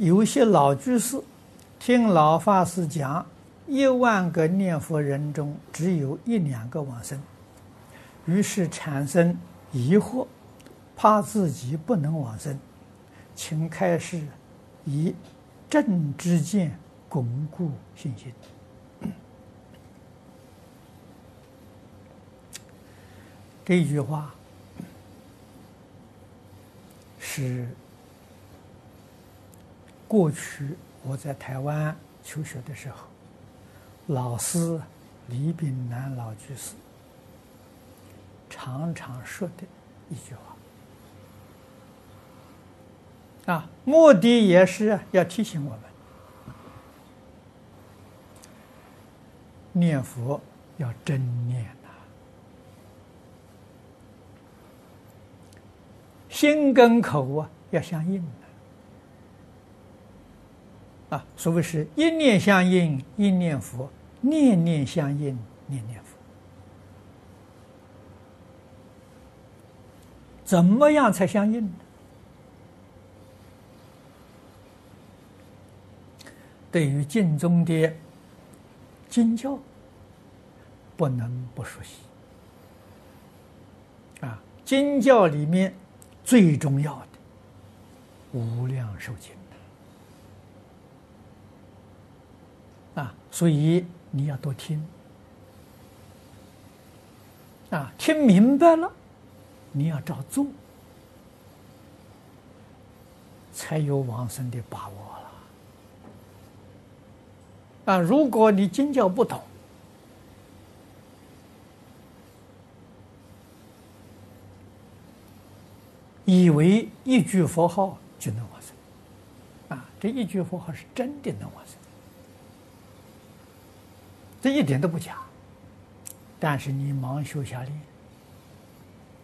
有些老居士听老法师讲，一万个念佛人中只有一两个往生，于是产生疑惑，怕自己不能往生，请开始以正知见巩固信心。这句话是过去我在台湾求学的时候，老师李炳南老居士常常说的一句话啊，目的也是要提醒我们念佛要真念呐。心跟口啊要相应的，啊所谓是一念相应，一念佛；念念相应，念念佛。怎么样才相应呢？对于经中的经教，不能不熟悉啊！经教里面。最重要的《无量寿经》啊，所以你要多听。啊，听明白了，你要照做，才有往生的把握了。啊！如果你经教不懂，以为一句佛号就能往生，啊，这一句佛号是真的能往生，这一点都不假。但是你盲修瞎练，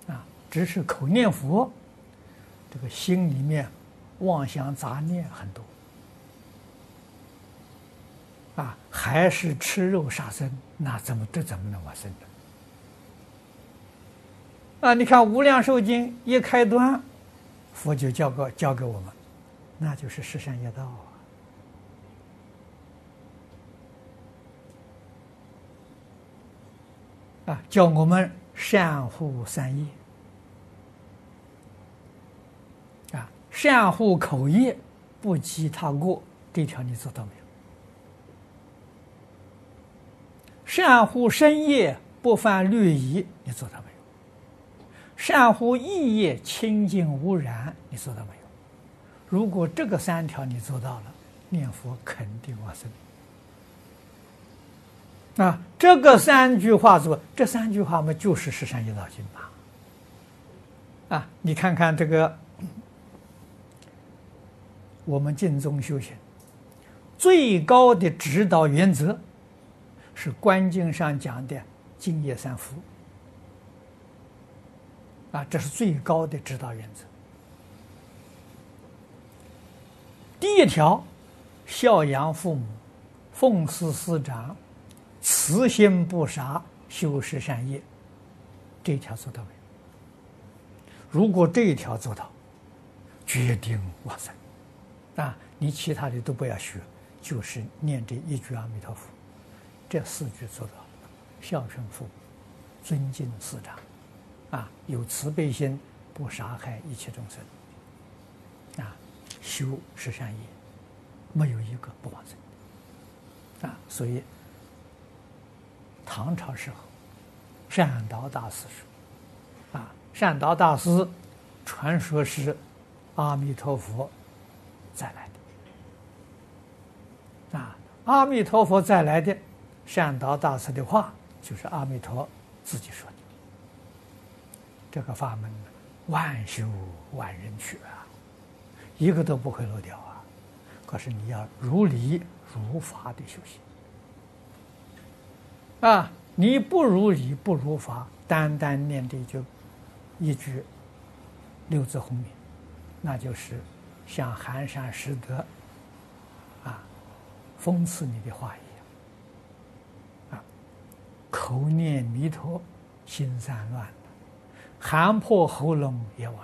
啊，只是口念佛，这个心里面妄想杂念很多，啊，还是吃肉杀生，那怎么这怎么能往生呢？啊！你看《无量寿经》一开端，佛就教个教给我们，那就是十善业道啊！叫，我们善护三业啊，善护口业，不积他过，这条你做到没有？善护身业，不犯律仪，你做到没有？善护意业，清净无染，你做到没有？如果这个三条你做到了，念佛肯定往生。啊，这个三句话是不？这三句话嘛，就是《十三业道经》嘛。啊，你看看这个，我们净宗修行最高的指导原则，是《观经》上讲的“净业三福”。啊，这是最高的指导原则。第一条，孝养父母，奉事师长，慈心不杀，修十善业，这一条做到没有？如果这一条做到，决定往生。啊，你其他的都不要学，就是念这一句阿弥陀佛，这四句做到，孝顺父母，尊敬师长。啊，有慈悲心，不杀害一切众生。啊，修十善业，没有一个不往生。啊，所以唐朝时候，善导大师说：“啊，善导大师传说是阿弥陀佛再来的。啊，阿弥陀佛再来的，善导大师的话就是阿弥陀自己说的。”这个法门，万修万人去啊，一个都不会漏掉啊。可是你要如理如法的修行啊，你不如理不如法，单单念的就一句六字洪名，那就是像寒山拾得啊，讽刺你的话一样啊，口念弥陀，心散乱。喊破喉咙也枉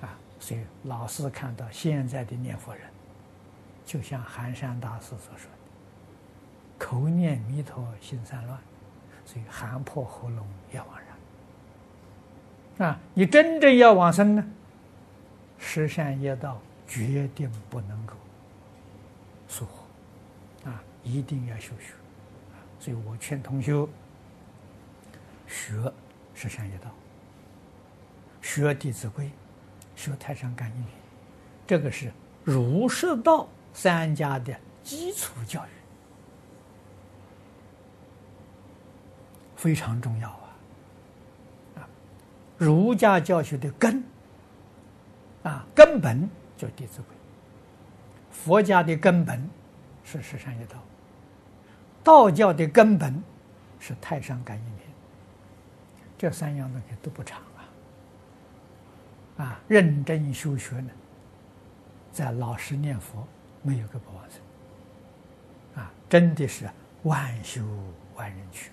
然啊！所以老师看到现在的念佛人，就像寒山大师所说的，口念弥陀心散乱，所以喊破喉咙也枉然。啊，你真正要往生呢，十善业道决定不能够疏忽，啊，一定要修学。所以我劝同学学十善业道，学《弟子规》，学《太上感应篇》，这个是儒释道三家的基础教育，非常重要啊！啊，儒家教学的根啊，根本就是《弟子规》；佛家的根本是十善业道。道教的根本是《太上感应篇》，这三样东西都不长啊！啊，认真修学呢，在老实念佛，没有个不往生啊！真的是万修万人去！